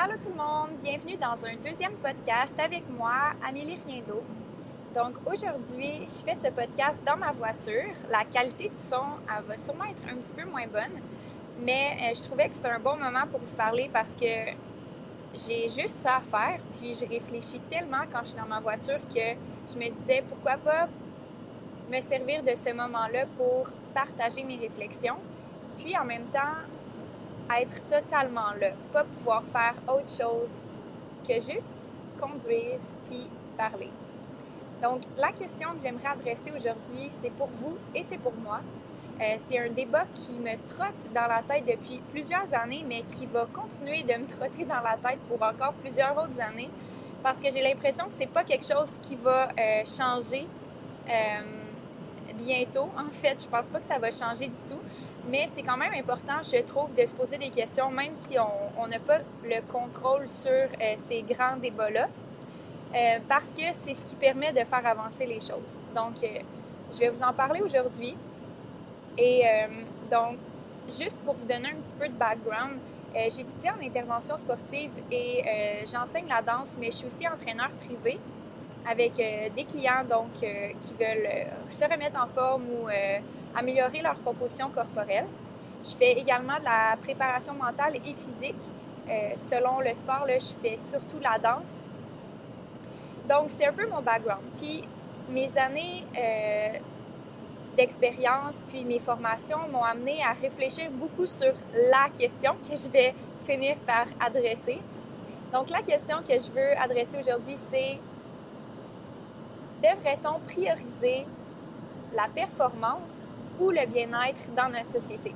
Allô tout le monde, bienvenue dans un deuxième podcast avec moi, Amélie Riendo. Donc aujourd'hui, je fais ce podcast dans ma voiture. La qualité du son, elle va sûrement être un petit peu moins bonne, mais euh, je trouvais que c'était un bon moment pour vous parler parce que j'ai juste ça à faire. Puis je réfléchis tellement quand je suis dans ma voiture que je me disais pourquoi pas me servir de ce moment-là pour partager mes réflexions. Puis en même temps, être totalement là, pas pouvoir faire autre chose que juste conduire puis parler. Donc, la question que j'aimerais adresser aujourd'hui, c'est pour vous et c'est pour moi. Euh, c'est un débat qui me trotte dans la tête depuis plusieurs années, mais qui va continuer de me trotter dans la tête pour encore plusieurs autres années, parce que j'ai l'impression que c'est pas quelque chose qui va euh, changer euh, bientôt. En fait, je pense pas que ça va changer du tout, mais c'est quand même important, je trouve, de se poser des questions, même si on n'a pas le contrôle sur ces grands débats-là. parce que c'est ce qui permet de faire avancer les choses. Donc, je vais vous en parler aujourd'hui. Et euh, donc, juste pour vous donner un petit peu de background, euh, j'étudie en intervention sportive et euh, j'enseigne la danse, mais je suis aussi entraîneur privé avec des clients donc qui veulent se remettre en forme ou améliorer leur composition corporelle. Je fais également de la préparation mentale et physique. selon le sport, je fais surtout la danse. Donc, c'est un peu mon background. Puis, mes années d'expérience puis mes formations m'ont amené à réfléchir beaucoup sur la question que je vais finir par adresser. Donc la question que je veux adresser aujourd'hui, c'est devrait-on prioriser la performance ou le bien-être dans notre société?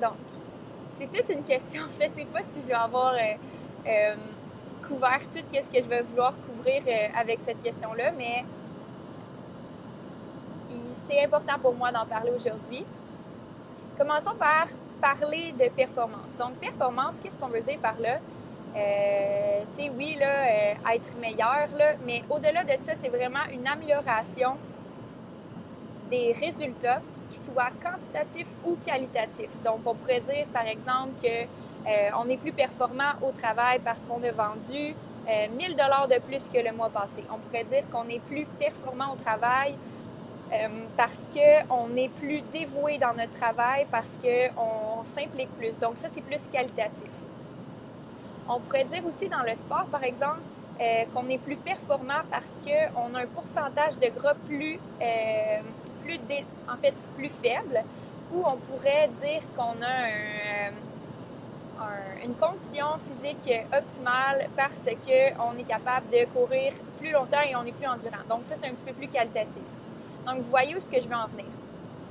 Donc, c'est toute une question. Je ne sais pas si je vais avoir euh, euh, couvert tout ce que je vais vouloir couvrir euh, avec cette question-là, mais c'est important pour moi d'en parler aujourd'hui. Commençons par parler de performance. Donc, performance, qu'est-ce qu'on veut dire par là? Euh, tu sais, oui, là, euh, être meilleur, là, mais au-delà de ça, c'est vraiment une amélioration des résultats, qui soient quantitatifs ou qualitatifs. Donc, on pourrait dire, par exemple, que euh, on est plus performant au travail parce qu'on a vendu 1000 dollars de plus que le mois passé. On pourrait dire qu'on est plus performant au travail euh, parce qu'on est plus dévoué dans notre travail, parce qu'on s'implique plus. Donc ça, c'est plus qualitatif. On pourrait dire aussi dans le sport, par exemple, euh, qu'on est plus performant parce qu'on a un pourcentage de gras plus, euh, plus en fait, plus faible, ou on pourrait dire qu'on a une condition physique optimale parce qu'on est capable de courir plus longtemps et on est plus endurant. Donc ça, c'est un petit peu plus qualitatif. Donc, vous voyez où ce que je veux en venir.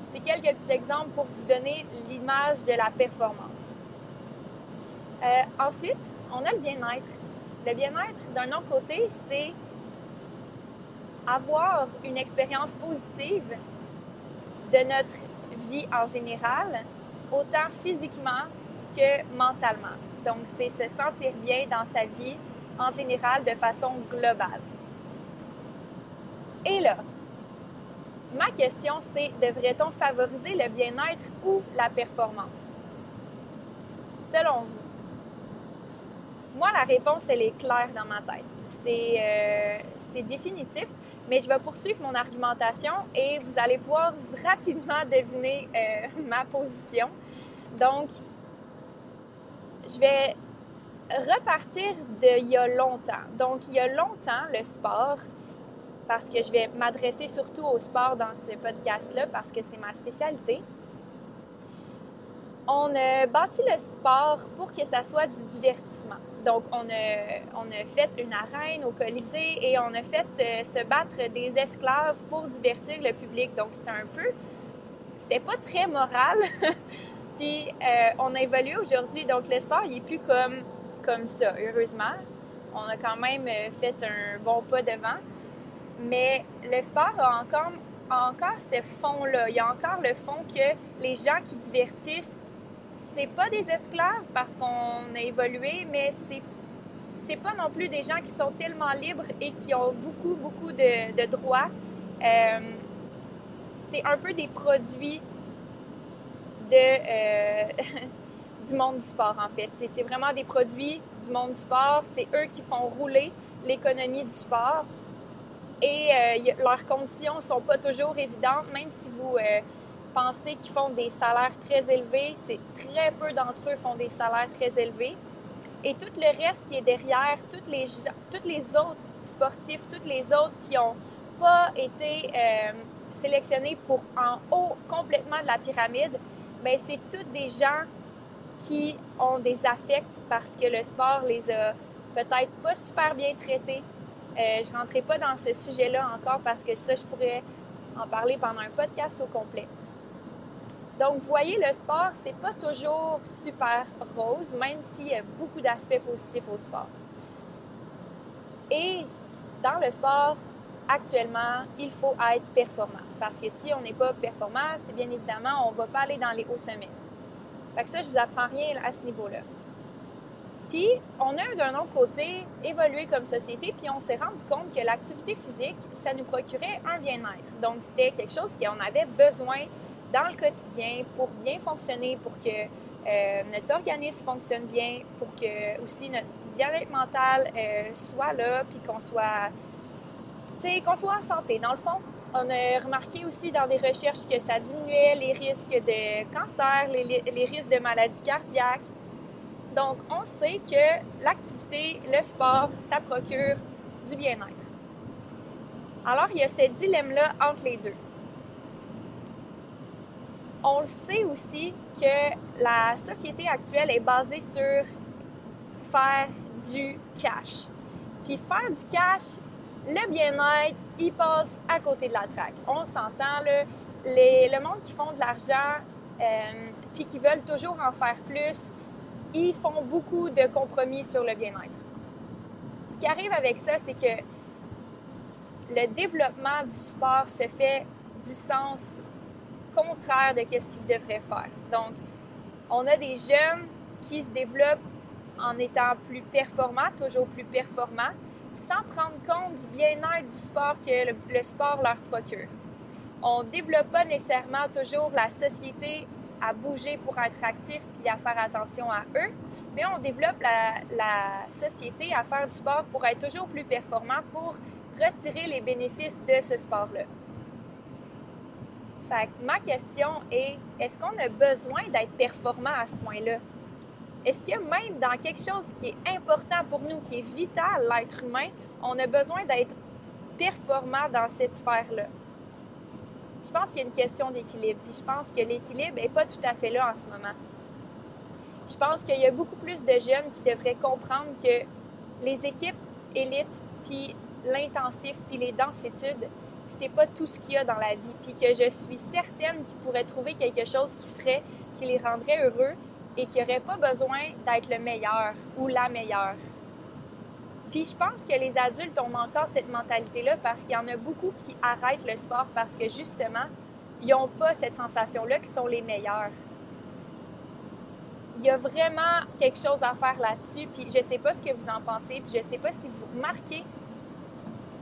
C'est quelques petits exemples pour vous donner l'image de la performance. Euh, ensuite, on a le bien-être. Le bien-être, d'un autre côté, c'est avoir une expérience positive de notre vie en général, autant physiquement que mentalement. Donc, c'est se sentir bien dans sa vie en général de façon globale. Et là, Ma question, c'est devrait-on favoriser le bien-être ou la performance? Selon vous. Moi, la réponse, elle est claire dans ma tête. C'est euh, définitif, mais je vais poursuivre mon argumentation et vous allez pouvoir rapidement deviner euh, ma position. Donc, je vais repartir d'il y a longtemps. Donc, il y a longtemps, le sport, parce que je vais m'adresser surtout au sport dans ce podcast-là parce que c'est ma spécialité. On a bâti le sport pour que ça soit du divertissement. Donc, on a, on a fait une arène au Colisée et on a fait euh, se battre des esclaves pour divertir le public. Donc, c'était un peu... C'était pas très moral. Puis, euh, on a évolué aujourd'hui. Donc, le sport, il est plus comme, comme ça, heureusement. On a quand même euh, fait un bon pas devant. Mais le sport a encore, encore ce fond-là. Il y a encore le fond que les gens qui divertissent, c'est pas des esclaves parce qu'on a évolué, mais c'est c'est pas non plus des gens qui sont tellement libres et qui ont beaucoup, beaucoup de, droits. Euh, c'est un peu des produits de, euh, du monde du sport, en fait. C'est vraiment des produits du monde du sport. C'est eux qui font rouler l'économie du sport. Et euh, leurs conditions sont pas toujours évidentes, même si vous pensez qu'ils font des salaires très élevés, c'est très peu d'entre eux font des salaires très élevés. Et tout le reste qui est derrière, toutes les, toutes autres sportifs, toutes les autres qui n'ont pas été euh, sélectionnés pour en haut complètement de la pyramide, ben c'est tous des gens qui ont des affects parce que le sport les a peut-être pas super bien traités. Euh, je ne rentrerai pas dans ce sujet-là encore parce que ça, je pourrais en parler pendant un podcast au complet. Donc, vous voyez, le sport, c'est pas toujours super rose, même s'il y a beaucoup d'aspects positifs au sport. Et dans le sport, actuellement, il faut être performant. Parce que si on n'est pas performant, c'est bien évidemment, on va pas aller dans les hauts sommets. Fait que ça, je vous apprends rien à ce niveau-là. Puis, on a d'un autre côté évolué comme société, puis on s'est rendu compte que l'activité physique, ça nous procurait un bien-être. Donc, c'était quelque chose qu'on avait besoin dans le quotidien pour bien fonctionner, pour que euh, notre organisme fonctionne bien, pour que aussi notre bien-être mental euh, soit là, puis qu'on soit, qu'on soit en santé. Dans le fond, on a remarqué aussi dans des recherches que ça diminuait les risques de cancer, les, les risques de maladies cardiaques. Donc, on sait que l'activité, le sport, ça procure du bien-être. Alors, il y a ce dilemme-là entre les deux. On le sait aussi que la société actuelle est basée sur faire du cash. Puis faire du cash, le bien-être, il passe à côté de la traque. On s'entend, le, le monde qui font de l'argent, euh, puis qui veulent toujours en faire plus, ils font beaucoup de compromis sur le bien-être. Ce qui arrive avec ça, c'est que le développement du sport se fait du sens contraire de ce qu'ils devraient faire. Donc, on a des jeunes qui se développent en étant plus performants, toujours plus performants, sans prendre compte du bien-être du sport que le, sport leur procure. On ne développe pas nécessairement toujours la société à bouger pour être actif puis à faire attention à eux, mais on développe la, la société à faire du sport pour être toujours plus performant, pour retirer les bénéfices de ce sport-là. Fait ma question est, est-ce qu'on a besoin d'être performant à ce point-là? Est-ce que même dans quelque chose qui est important pour nous, qui est vital, l'être humain, on a besoin d'être performant dans cette sphère-là? Je pense qu'il y a une question d'équilibre. Puis je pense que l'équilibre n'est pas tout à fait là en ce moment. Je pense qu'il y a beaucoup plus de jeunes qui devraient comprendre que les équipes élites, puis l'intensif, puis les densitudes, c'est pas tout ce qu'il y a dans la vie. Puis que je suis certaine qu'ils pourraient trouver quelque chose qui ferait, qui les rendrait heureux et qui n'aurait pas besoin d'être le meilleur ou la meilleure. Puis je pense que les adultes ont encore cette mentalité-là parce qu'il y en a beaucoup qui arrêtent le sport parce que justement, ils n'ont pas cette sensation-là qu'ils sont les meilleurs. Il y a vraiment quelque chose à faire là-dessus, puis je ne sais pas ce que vous en pensez, puis je ne sais pas si vous remarquez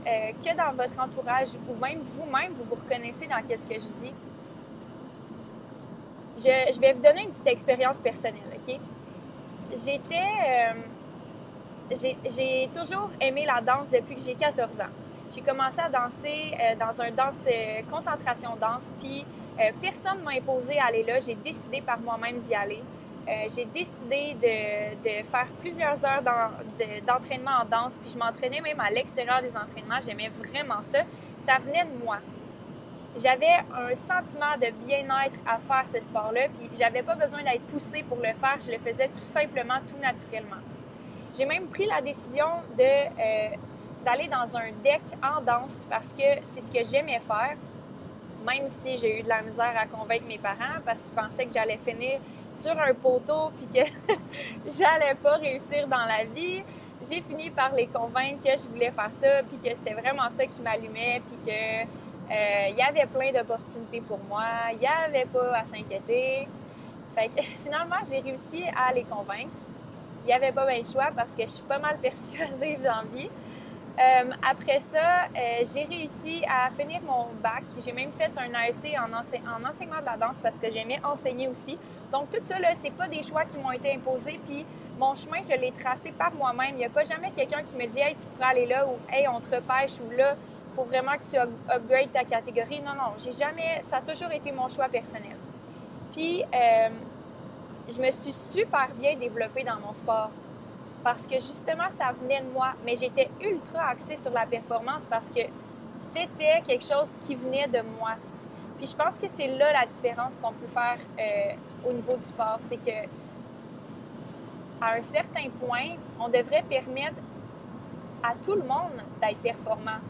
euh, que dans votre entourage ou même vous-même, vous vous reconnaissez dans ce que je dis. Je, vais vous donner une petite expérience personnelle, OK? J'étais... Euh, j'ai toujours aimé la danse depuis que j'ai 14 ans. J'ai commencé à danser euh, dans un danse concentration danse, puis personne m'a imposé à aller là. J'ai décidé par moi-même d'y aller. J'ai décidé de, faire plusieurs heures d'entraînement en danse, puis je m'entraînais même à l'extérieur des entraînements. J'aimais vraiment ça. Ça venait de moi. J'avais un sentiment de bien-être à faire ce sport-là, puis j'avais pas besoin d'être poussée pour le faire. Je le faisais tout simplement, tout naturellement. J'ai même pris la décision euh, d'aller dans un deck en danse parce que c'est ce que j'aimais faire, même si j'ai eu de la misère à convaincre mes parents parce qu'ils pensaient que j'allais finir sur un poteau puis que j'allais pas réussir dans la vie. J'ai fini par les convaincre que je voulais faire ça puis que c'était vraiment ça qui m'allumait puis que euh, il y avait plein d'opportunités pour moi, il n'y avait pas à s'inquiéter. Fait que finalement, j'ai réussi à les convaincre il n'y avait pas bien le choix parce que je suis pas mal persuasive dans la vie. Euh, après ça, euh, j'ai réussi à finir mon bac. J'ai même fait un AEC en, en, enseignement de la danse parce que j'aimais enseigner aussi. Donc tout ça, là, c'est pas des choix qui m'ont été imposés. Puis mon chemin, je l'ai tracé par moi-même. Il n'y a pas jamais quelqu'un qui me dit Hey, tu pourrais aller là ou Hey, on te repêche ou là, il faut vraiment que tu upgrades ta catégorie. Non, non, j'ai jamais. Ça a toujours été mon choix personnel. Puis, euh, je me suis super bien développée dans mon sport parce que justement, ça venait de moi. Mais j'étais ultra axée sur la performance parce que c'était quelque chose qui venait de moi. Puis je pense que c'est là la différence qu'on peut faire euh, au niveau du sport. C'est que à un certain point, on devrait permettre à tout le monde d'être performant.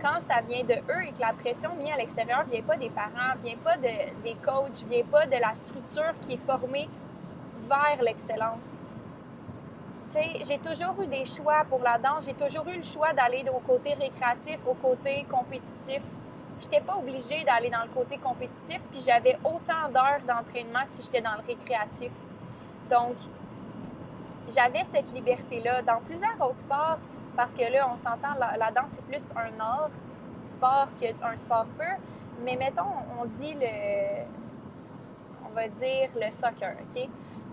Quand ça vient de eux et que la pression mise à l'extérieur vient pas des parents, vient pas de, des coachs, vient pas de la structure qui est formée vers l'excellence. J'ai toujours eu des choix pour la danse. J'ai toujours eu le choix d'aller au côté récréatif, au côté compétitif. Je n'étais pas obligée d'aller dans le côté compétitif, puis j'avais autant d'heures d'entraînement si j'étais dans le récréatif. Donc, j'avais cette liberté-là. Dans plusieurs autres sports, parce que là, on s'entend, la, danse, c'est plus un art sport qu'un sport pur. Mais mettons, on dit le. On va dire le soccer, OK?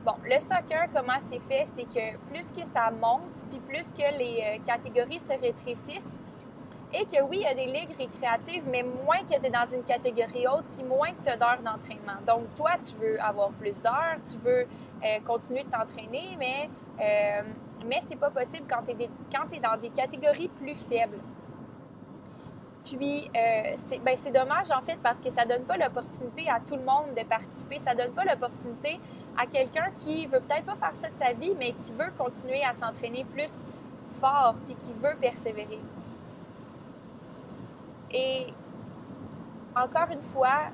Bon, le soccer, comment c'est fait? C'est que plus que ça monte, puis plus que les euh, catégories se rétrécissent, et que oui, il y a des ligues récréatives, mais moins que tu es dans une catégorie haute, puis moins que tu as d'heures d'entraînement. Donc, toi, tu veux avoir plus d'heures, tu veux euh, continuer de t'entraîner, mais, euh, mais c'est pas possible quand tu es, dans des catégories plus faibles. Puis, euh, ben, c'est dommage en fait parce que ça donne pas l'opportunité à tout le monde de participer. Ça donne pas l'opportunité à quelqu'un qui veut peut-être pas faire ça de sa vie, mais qui veut continuer à s'entraîner plus fort puis qui veut persévérer. Et encore une fois,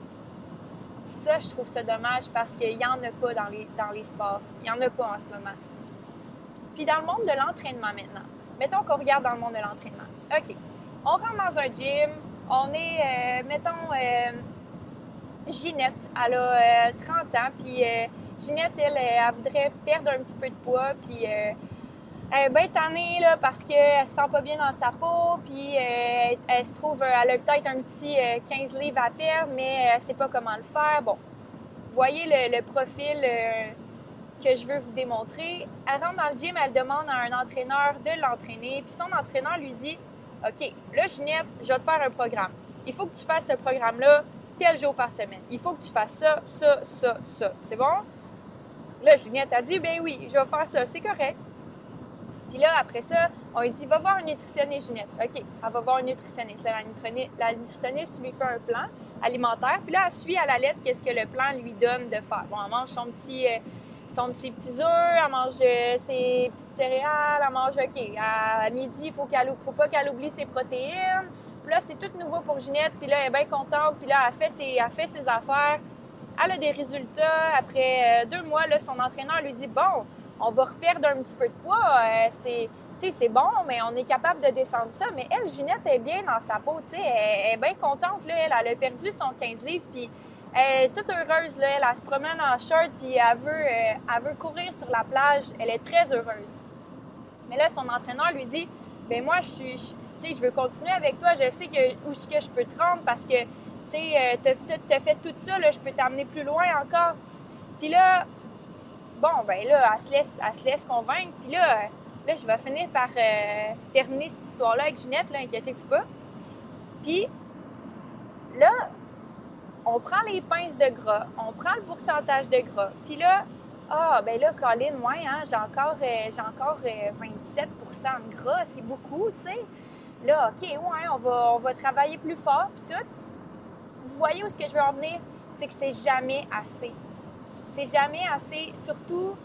ça, je trouve ça dommage parce qu'il n'y en a pas dans les, dans les sports. Il n'y en a pas en ce moment. Puis dans le monde de l'entraînement maintenant, mettons qu'on regarde dans le monde de l'entraînement. OK, on rentre dans un gym, on est, euh, mettons, euh, Ginette, elle a 30 euh, ans, puis Ginette, elle, elle, voudrait perdre un petit peu de poids, puis elle est bien tannée là, parce qu'elle se sent pas bien dans sa peau, puis elle, se trouve, elle a peut-être un petit 15 livres à perdre, mais elle sait pas comment le faire. Bon, voyez le profil que je veux vous démontrer. Elle rentre dans le gym, elle demande à un entraîneur de l'entraîner, puis son entraîneur lui dit OK, là, Ginette, je vais te faire un programme. Il faut que tu fasses ce programme-là tel jour par semaine. Il faut que tu fasses ça, ça, ça, ça. C'est bon? Là, Ginette a dit, ben oui, je vais faire ça, c'est correct. Puis là, après ça, on lui dit, va voir un nutritionniste, Ginette. OK, elle va voir un nutritionniste. la, nutritionniste lui fait un plan alimentaire. Puis là, elle suit à la lettre qu'est-ce que le plan lui donne de faire. Bon, elle mange son petit, euh, son petit petits œufs, elle mange euh, ses petites céréales, elle mange, OK, à midi, il faut faut pas qu'elle oublie ses protéines. Puis là, c'est tout nouveau pour Ginette, puis là, elle est bien contente, puis là, elle fait ses, fait ses affaires. Elle a des résultats. Après euh, deux mois, là, son entraîneur lui dit, bon, on va reperdre un petit peu de poids, euh, c'est c'est bon, mais on est capable de descendre ça. Mais elle, Ginette, est bien dans sa peau, tu sais, elle, elle, est bien contente, là, elle, elle a perdu son 15 livres, puis elle est toute heureuse, là. Elle, se promène en short, puis elle veut, euh, elle veut courir sur la plage. Elle est très heureuse. Mais là, son entraîneur lui dit, ben moi, je suis, je veux continuer avec toi. Je sais que, où je peux te rendre parce que, tu sais, euh, t'as fait tout ça, là, je peux t'amener plus loin encore. Puis là, bon, ben là, elle se laisse, elle se laisse convaincre. Puis là, là, je vais finir par euh, terminer cette histoire-là avec Ginette, là, inquiétez-vous pas. Puis là, on prend les pinces de gras, on prend le pourcentage de gras. Puis là, ah, ben là, Colin, moi, hein, j'ai encore, euh, j'ai encore 27% euh, de gras, c'est beaucoup, tu sais. Là, OK, ouais, on va, on va travailler plus fort, puis tout. Vous voyez où ce que je veux en venir? C'est que c'est jamais assez. C'est jamais assez, surtout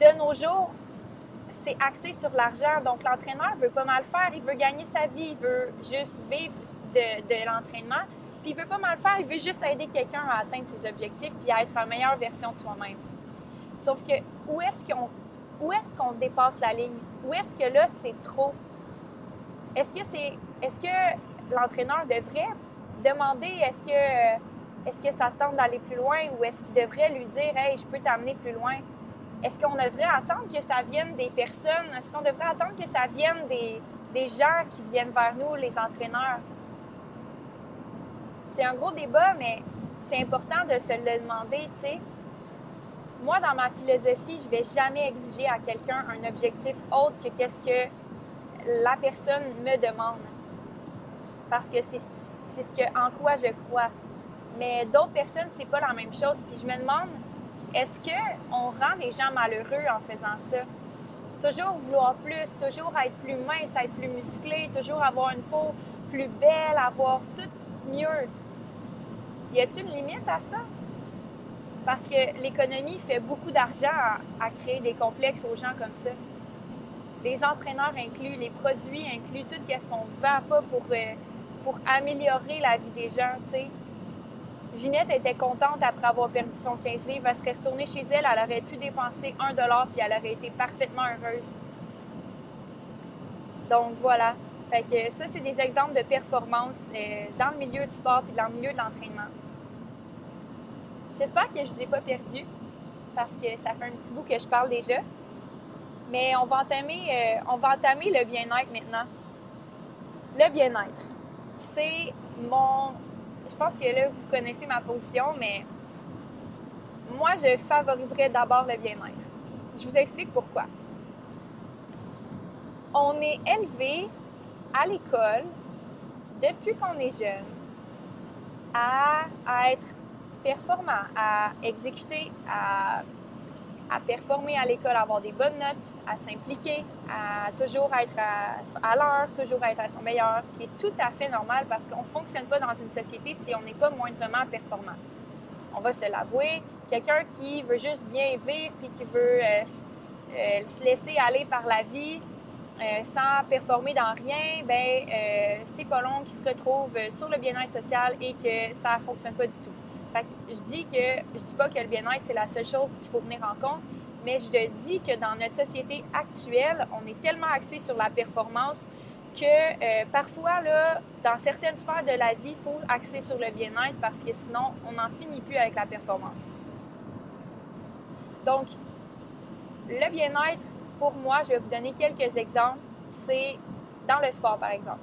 de nos jours, c'est axé sur l'argent. Donc, l'entraîneur veut pas mal faire, il veut gagner sa vie, il veut juste vivre de l'entraînement. Puis il veut pas mal faire, il veut juste aider quelqu'un à atteindre ses objectifs puis à être la meilleure version de soi-même. Sauf que où est-ce qu'on où est-ce qu'on dépasse la ligne? Où est-ce que là c'est trop? Est-ce que c'est est-ce que l'entraîneur devrait demander est-ce que est-ce que ça tente d'aller plus loin ou est-ce qu'il devrait lui dire hey je peux t'amener plus loin? Est-ce qu'on devrait attendre que ça vienne des personnes? Est-ce qu'on devrait attendre que ça vienne des des gens qui viennent vers nous, les entraîneurs? C'est un gros débat, mais c'est important de se le demander, tu sais. Moi, dans ma philosophie, je vais jamais exiger à quelqu'un un objectif autre que qu'est-ce que la personne me demande. Parce que c'est ce que, en quoi je crois. Mais d'autres personnes, c'est pas la même chose. Puis je me demande, est-ce qu'on rend les gens malheureux en faisant ça? Toujours vouloir plus, toujours être plus mince, être plus musclé, toujours avoir une peau plus belle, avoir tout mieux. Y a-t-il une limite à ça? Parce que l'économie fait beaucoup d'argent à, créer des complexes aux gens comme ça. Les entraîneurs inclus, les produits inclus, tout ce qu'on vend pas pour, euh, pour améliorer la vie des gens, tu sais. Ginette était contente après avoir perdu son 15 livres. Elle serait retournée chez elle, elle aurait pu dépenser un dollar puis elle aurait été parfaitement heureuse. Donc voilà. Fait que ça, c'est des exemples de performance euh, dans le milieu du sport puis dans le milieu de l'entraînement. J'espère que je ne vous ai pas perdu parce que ça fait un petit bout que je parle déjà. Mais on va entamer, euh, on va entamer le bien-être maintenant. Le bien-être, c'est mon je pense que là, vous connaissez ma position, mais moi, je favoriserais d'abord le bien-être. Je vous explique pourquoi. On est élevé à l'école, depuis qu'on est jeune, à, à être performant, à exécuter, à à performer à l'école, à avoir des bonnes notes, à s'impliquer, à toujours être à, l'heure, toujours être à son meilleur, ce qui est tout à fait normal parce qu'on ne fonctionne pas dans une société si on n'est pas moindrement performant. On va se l'avouer, quelqu'un qui veut juste bien vivre puis qui veut euh, euh, se laisser aller par la vie euh, sans performer dans rien, ben c'est pas long qu'il se retrouve sur le bien-être social et que ça ne fonctionne pas du tout. Fait que je dis que je dis pas que le bien-être c'est la seule chose qu'il faut tenir en compte, mais je dis que dans notre société actuelle, on est tellement axé sur la performance que euh, parfois là, dans certaines sphères de la vie, il faut axer sur le bien-être parce que sinon on n'en finit plus avec la performance. Donc, le bien-être, pour moi, je vais vous donner quelques exemples. C'est dans le sport, par exemple.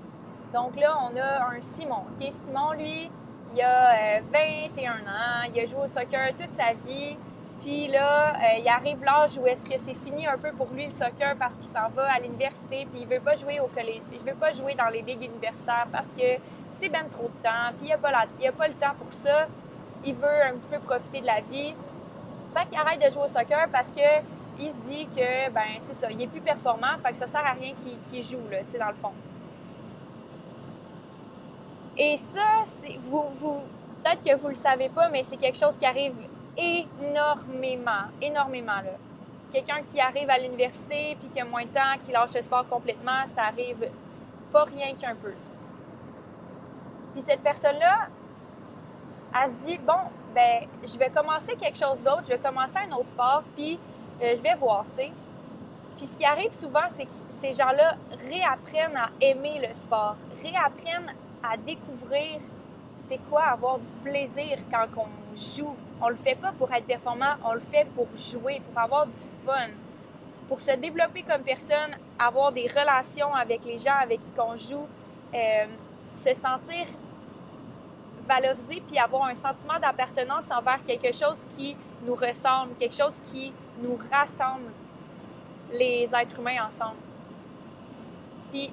Donc là, on a un Simon. Simon, lui, il a 21 euh, ans, il a joué au soccer toute sa vie. Puis là, euh, il arrive l'âge où est-ce que c'est fini un peu pour lui le soccer parce qu'il s'en va à l'université, puis il veut pas jouer au collège, il veut pas jouer dans les ligues universitaires parce que c'est même trop de temps, puis il a pas a pas le temps pour ça. Il veut un petit peu profiter de la vie. Fait qu'il arrête de jouer au soccer parce que il se dit que ben c'est ça, il est plus performant, fait que ça sert à rien qu'il joue là, tu sais dans le fond. Et ça, c'est, vous, vous, peut-être que vous le savez pas, mais c'est quelque chose qui arrive énormément, énormément là. Quelqu'un qui arrive à l'université puis qui a moins de temps, qui lâche le sport complètement, ça arrive pas rien qu'un peu. Puis cette personne-là, elle se dit bon, ben je vais commencer quelque chose d'autre, je vais commencer un autre sport, puis euh, je vais voir, tu sais. Puis ce qui arrive souvent, c'est que ces gens-là réapprennent à aimer le sport, réapprennent à découvrir c'est quoi avoir du plaisir quand on joue. On le fait pas pour être performant, on le fait pour jouer, pour avoir du fun, pour se développer comme personne, avoir des relations avec les gens avec qui on joue, euh, se sentir valorisé puis avoir un sentiment d'appartenance envers quelque chose qui nous ressemble, quelque chose qui nous rassemble les êtres humains ensemble. Puis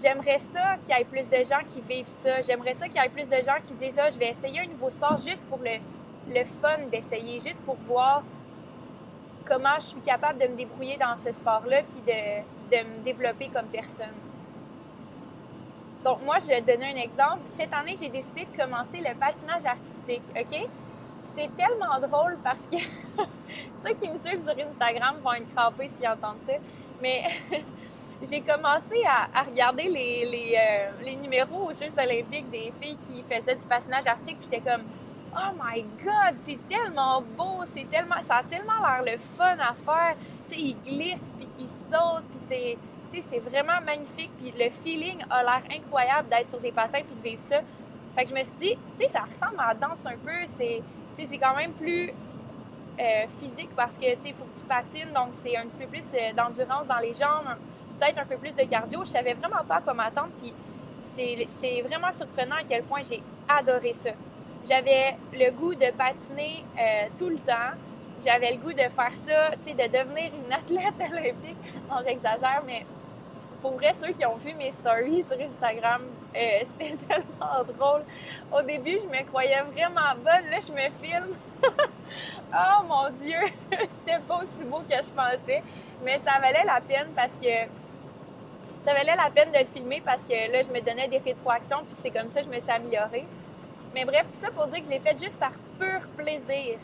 J'aimerais ça qu'il y ait plus de gens qui vivent ça. J'aimerais ça qu'il y ait plus de gens qui disent ah, je vais essayer un nouveau sport juste pour le, le fun d'essayer, juste pour voir comment je suis capable de me débrouiller dans ce sport-là puis de, de me développer comme personne. Donc, moi, je vais donner un exemple. Cette année, j'ai décidé de commencer le patinage artistique, OK? C'est tellement drôle parce que ceux qui me suivent sur Instagram vont être crampés s'ils entendent ça. Mais j'ai commencé à, regarder les, les, euh, les, numéros aux Jeux olympiques des filles qui faisaient du patinage artistique, puis j'étais comme Oh my God, c'est tellement beau, c'est tellement, ça a tellement l'air le fun à faire. Tu sais, ils glissent, puis ils sautent, puis c'est, c'est vraiment magnifique, puis le feeling a l'air incroyable d'être sur des patins puis de vivre ça. Fait que je me suis dit, tu sais, ça ressemble à la danse un peu, c'est, c'est quand même plus euh, physique parce que, il faut que tu patines, donc c'est un petit peu plus euh, d'endurance dans les jambes, peut-être un peu plus de cardio. Je savais vraiment pas quoi m'attendre. Puis c'est vraiment surprenant à quel point j'ai adoré ça. J'avais le goût de patiner euh, tout le temps. J'avais le goût de faire ça, de devenir une athlète olympique. Non, j'exagère, mais pour vrai, ceux qui ont vu mes stories sur Instagram, euh, c'était tellement drôle. Au début, je me croyais vraiment bonne. Là, je me filme. oh mon Dieu! c'était pas aussi beau que je pensais. Mais ça valait la peine parce que ça valait la peine de le filmer parce que là, je me donnais des rétroactions, puis c'est comme ça que je me suis améliorée. Mais bref, tout ça pour dire que je l'ai fait juste par pur plaisir,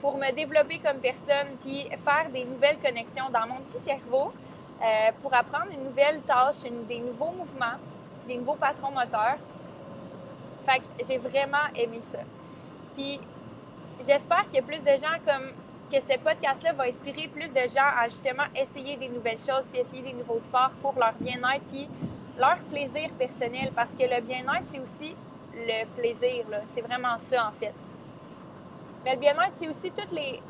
pour me développer comme personne, puis faire des nouvelles connexions dans mon petit cerveau, euh, pour apprendre une nouvelle tâche, des nouveaux mouvements, des nouveaux patrons moteurs. Fait que j'ai vraiment aimé ça. Puis j'espère qu'il y a plus de gens comme que ce podcast-là va inspirer plus de gens à justement essayer des nouvelles choses, puis essayer des nouveaux sports pour leur bien-être, puis leur plaisir personnel. Parce que le bien-être, c'est aussi le plaisir. C'est vraiment ça, en fait. Mais le bien-être, c'est aussi toutes les,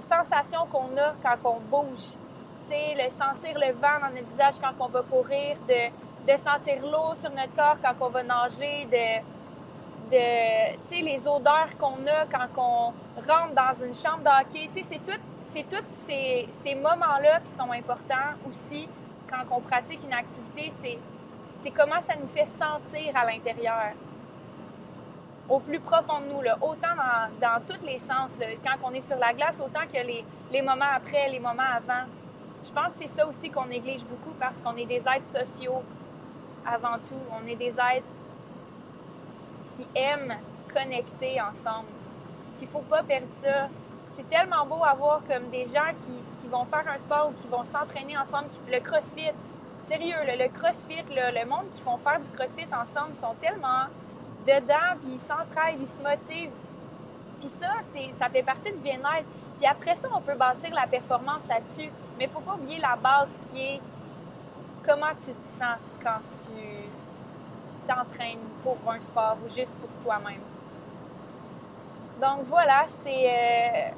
sensations qu'on a quand on bouge. sais, le sentir le vent dans notre visage quand on va courir, de, de sentir l'eau sur notre corps quand on va nager, de de les odeurs qu'on a quand on rentre dans une chambre d'hockey. C'est tous c'est toutes ces, ces moments-là qui sont importants aussi quand on pratique une activité. C'est comment ça nous fait sentir à l'intérieur. Au plus profond de nous, autant dans, dans tous les sens, quand on est sur la glace, autant que les, les moments après, les moments avant. Je pense que c'est ça aussi qu'on néglige beaucoup parce qu'on est des êtres sociaux avant tout. On est des êtres qui aiment connecter ensemble. Puis faut pas perdre ça. C'est tellement beau à voir comme des gens qui, qui vont faire un sport ou qui vont s'entraîner ensemble. Le crossfit, sérieux, le, crossfit, le monde qui font faire du crossfit ensemble sont tellement dedans, puis ils s'entraident, ils se motivent. Puis ça, ça fait partie du bien-être. Puis après ça, on peut bâtir la performance là-dessus. Mais il faut pas oublier la base qui est comment tu te sens quand tu t'entraînes pour un sport ou juste pour toi-même? Donc voilà, c'est, euh,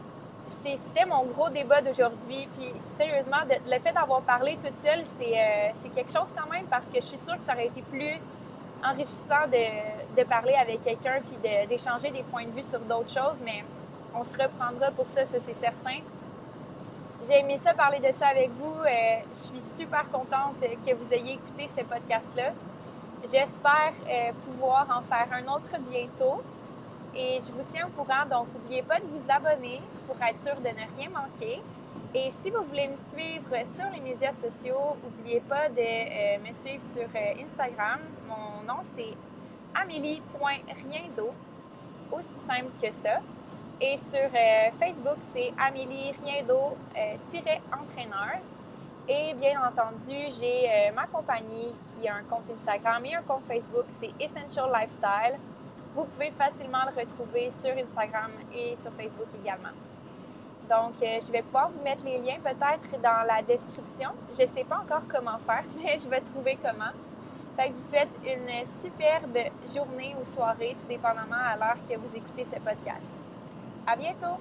c'était mon gros débat d'aujourd'hui. Puis sérieusement, le fait d'avoir parlé toute seule, euh, c'est, quelque chose quand même parce que je suis sûre que ça aurait été plus enrichissant de, de parler avec quelqu'un puis d'échanger des points de vue sur d'autres choses, mais on se reprendra pour ça, ça c'est certain. J'ai aimé ça parler de ça avec vous. Euh, je suis super contente que vous ayez écouté ce podcast-là. J'espère euh, pouvoir en faire un autre bientôt. Et je vous tiens au courant, donc n'oubliez pas de vous abonner pour être sûr de ne rien manquer. Et si vous voulez me suivre sur les médias sociaux, n'oubliez pas de euh, me suivre sur euh, Instagram. Mon nom c'est amélie.riendo, aussi simple que ça. Et sur Facebook, c'est Amélie Riendo-entraîneur. Et bien entendu, j'ai euh, ma compagnie qui a un compte Instagram et un compte Facebook, c'est Essential Lifestyle. Vous pouvez facilement le retrouver sur Instagram et sur Facebook également. Donc, euh, je vais pouvoir vous mettre les liens peut-être dans la description. Je ne sais pas encore comment faire, mais je vais trouver comment. Fait que je vous souhaite une superbe journée ou soirée, tout dépendamment à l'heure que vous écoutez ce podcast. À bientôt!